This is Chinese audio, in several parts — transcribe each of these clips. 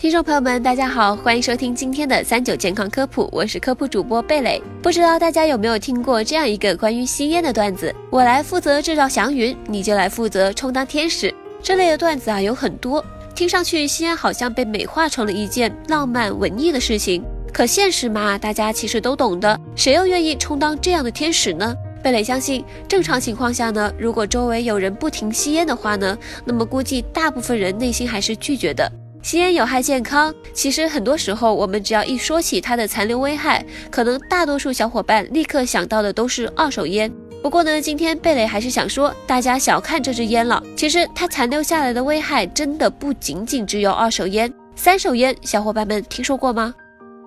听众朋友们，大家好，欢迎收听今天的三九健康科普，我是科普主播贝蕾。不知道大家有没有听过这样一个关于吸烟的段子？我来负责制造祥云，你就来负责充当天使。这类的段子啊有很多，听上去吸烟好像被美化成了一件浪漫文艺的事情。可现实嘛，大家其实都懂的，谁又愿意充当这样的天使呢？贝蕾相信，正常情况下呢，如果周围有人不停吸烟的话呢，那么估计大部分人内心还是拒绝的。吸烟有害健康，其实很多时候我们只要一说起它的残留危害，可能大多数小伙伴立刻想到的都是二手烟。不过呢，今天贝蕾还是想说，大家小看这支烟了，其实它残留下来的危害真的不仅仅只有二手烟、三手烟。小伙伴们听说过吗？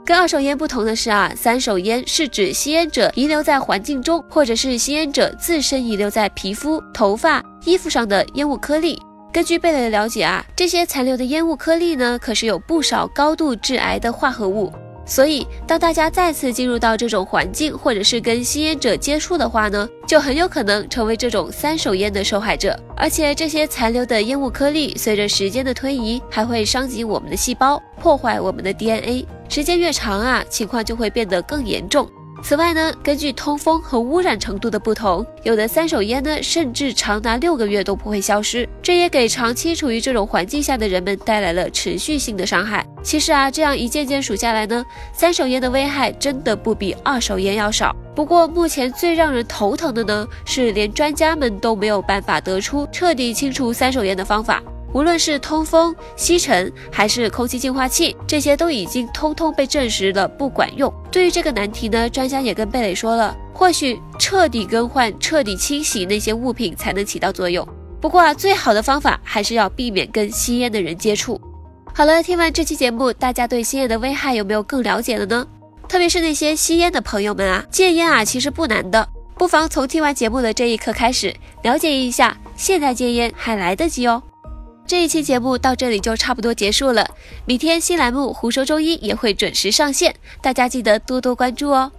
跟二手烟不同的是啊，三手烟是指吸烟者遗留在环境中，或者是吸烟者自身遗留在皮肤、头发、衣服上的烟雾颗粒。根据贝蕾的了解啊，这些残留的烟雾颗粒呢，可是有不少高度致癌的化合物。所以，当大家再次进入到这种环境，或者是跟吸烟者接触的话呢，就很有可能成为这种三手烟的受害者。而且，这些残留的烟雾颗粒，随着时间的推移，还会伤及我们的细胞，破坏我们的 DNA。时间越长啊，情况就会变得更严重。此外呢，根据通风和污染程度的不同，有的三手烟呢，甚至长达六个月都不会消失。这也给长期处于这种环境下的人们带来了持续性的伤害。其实啊，这样一件件数下来呢，三手烟的危害真的不比二手烟要少。不过目前最让人头疼的呢，是连专家们都没有办法得出彻底清除三手烟的方法。无论是通风、吸尘还是空气净化器，这些都已经通通被证实了不管用。对于这个难题呢，专家也跟贝蕾说了，或许彻底更换、彻底清洗那些物品才能起到作用。不过啊，最好的方法还是要避免跟吸烟的人接触。好了，听完这期节目，大家对吸烟的危害有没有更了解了呢？特别是那些吸烟的朋友们啊，戒烟啊其实不难的，不妨从听完节目的这一刻开始，了解一下，现在戒烟还来得及哦。这一期节目到这里就差不多结束了，明天新栏目《胡说周一》也会准时上线，大家记得多多关注哦。